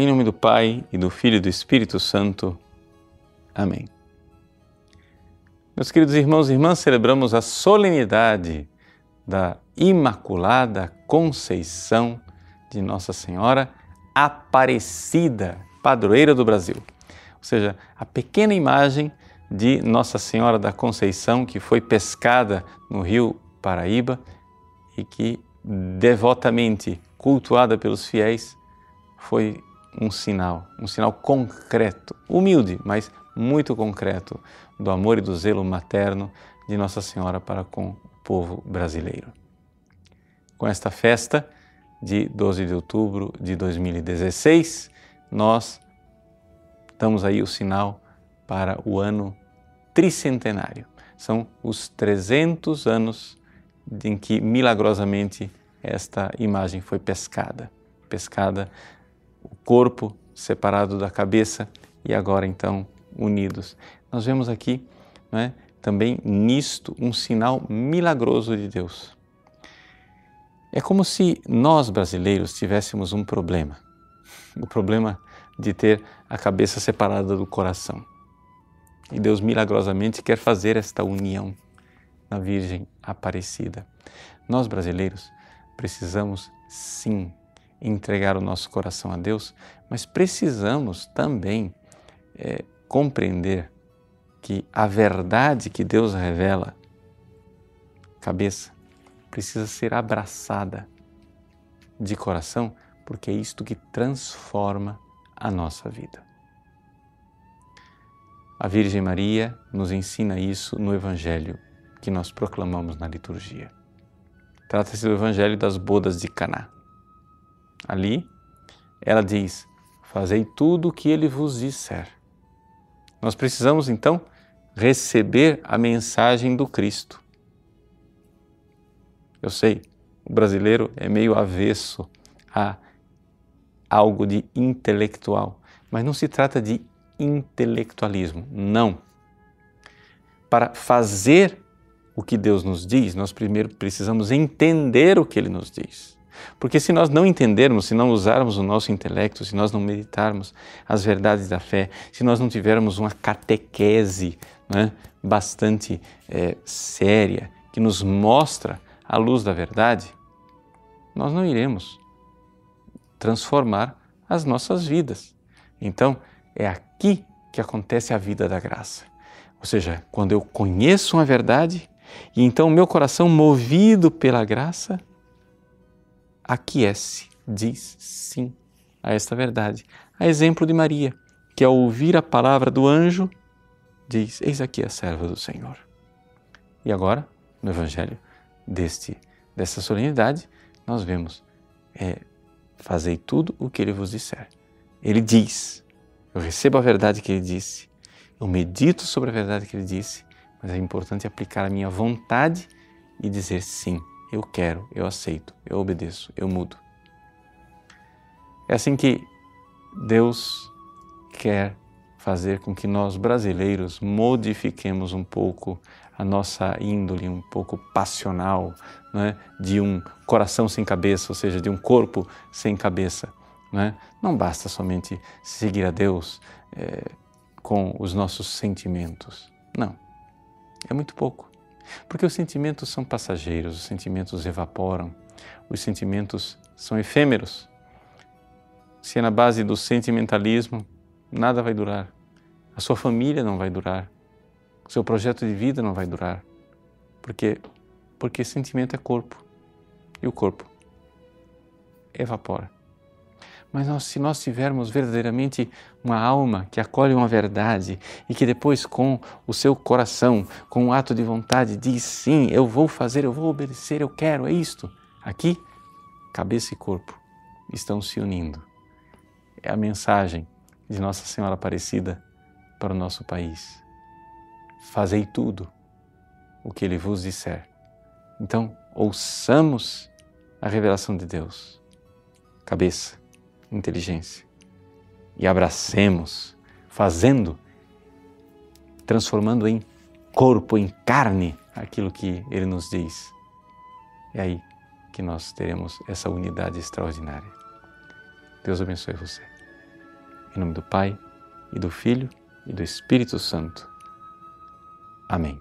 Em nome do Pai e do Filho e do Espírito Santo. Amém. Meus queridos irmãos e irmãs, celebramos a solenidade da Imaculada Conceição de Nossa Senhora Aparecida, padroeira do Brasil. Ou seja, a pequena imagem de Nossa Senhora da Conceição que foi pescada no rio Paraíba e que devotamente cultuada pelos fiéis foi um sinal, um sinal concreto, humilde, mas muito concreto do amor e do zelo materno de Nossa Senhora para com o povo brasileiro. Com esta festa de 12 de outubro de 2016, nós damos aí o sinal para o ano tricentenário. São os 300 anos em que milagrosamente esta imagem foi pescada. Pescada o corpo separado da cabeça e agora então unidos. Nós vemos aqui é, também nisto um sinal milagroso de Deus. É como se nós brasileiros tivéssemos um problema, o problema de ter a cabeça separada do coração. E Deus milagrosamente quer fazer esta união na Virgem Aparecida. Nós brasileiros precisamos sim entregar o nosso coração a Deus, mas precisamos também é, compreender que a verdade que Deus revela, cabeça, precisa ser abraçada de coração, porque é isto que transforma a nossa vida. A Virgem Maria nos ensina isso no Evangelho que nós proclamamos na liturgia. Trata-se do Evangelho das bodas de Caná. Ali, ela diz: Fazei tudo o que ele vos disser. Nós precisamos então receber a mensagem do Cristo. Eu sei, o brasileiro é meio avesso a algo de intelectual, mas não se trata de intelectualismo, não. Para fazer o que Deus nos diz, nós primeiro precisamos entender o que Ele nos diz. Porque se nós não entendermos, se não usarmos o nosso intelecto, se nós não meditarmos as verdades da fé, se nós não tivermos uma catequese né, bastante é, séria, que nos mostra a luz da verdade, nós não iremos transformar as nossas vidas. Então, é aqui que acontece a vida da graça. Ou seja, quando eu conheço uma verdade e então meu coração, movido pela graça, aquece, diz sim a esta verdade. A exemplo de Maria, que ao ouvir a palavra do anjo, diz: Eis aqui a serva do Senhor. E agora, no Evangelho deste, desta solenidade, nós vemos: é, Fazei tudo o que ele vos disser. Ele diz: Eu recebo a verdade que ele disse, eu medito sobre a verdade que ele disse, mas é importante aplicar a minha vontade e dizer sim eu quero, eu aceito, eu obedeço, eu mudo. É assim que Deus quer fazer com que nós brasileiros modifiquemos um pouco a nossa índole, um pouco passional, né? de um coração sem cabeça, ou seja, de um corpo sem cabeça. Né? Não basta somente seguir a Deus é, com os nossos sentimentos. Não, é muito pouco. Porque os sentimentos são passageiros, os sentimentos evaporam, os sentimentos são efêmeros. Se é na base do sentimentalismo, nada vai durar. A sua família não vai durar. O seu projeto de vida não vai durar. Porque porque sentimento é corpo. E o corpo evapora. Mas nós, se nós tivermos verdadeiramente uma alma que acolhe uma verdade e que depois, com o seu coração, com um ato de vontade, diz sim, eu vou fazer, eu vou obedecer, eu quero, é isto. Aqui, cabeça e corpo estão se unindo. É a mensagem de Nossa Senhora Aparecida para o nosso país. Fazei tudo o que Ele vos disser. Então, ouçamos a revelação de Deus. Cabeça inteligência e abracemos, fazendo, transformando em corpo, em carne, aquilo que Ele nos diz. É aí que nós teremos essa unidade extraordinária. Deus abençoe você. Em nome do Pai, e do Filho, e do Espírito Santo. Amém.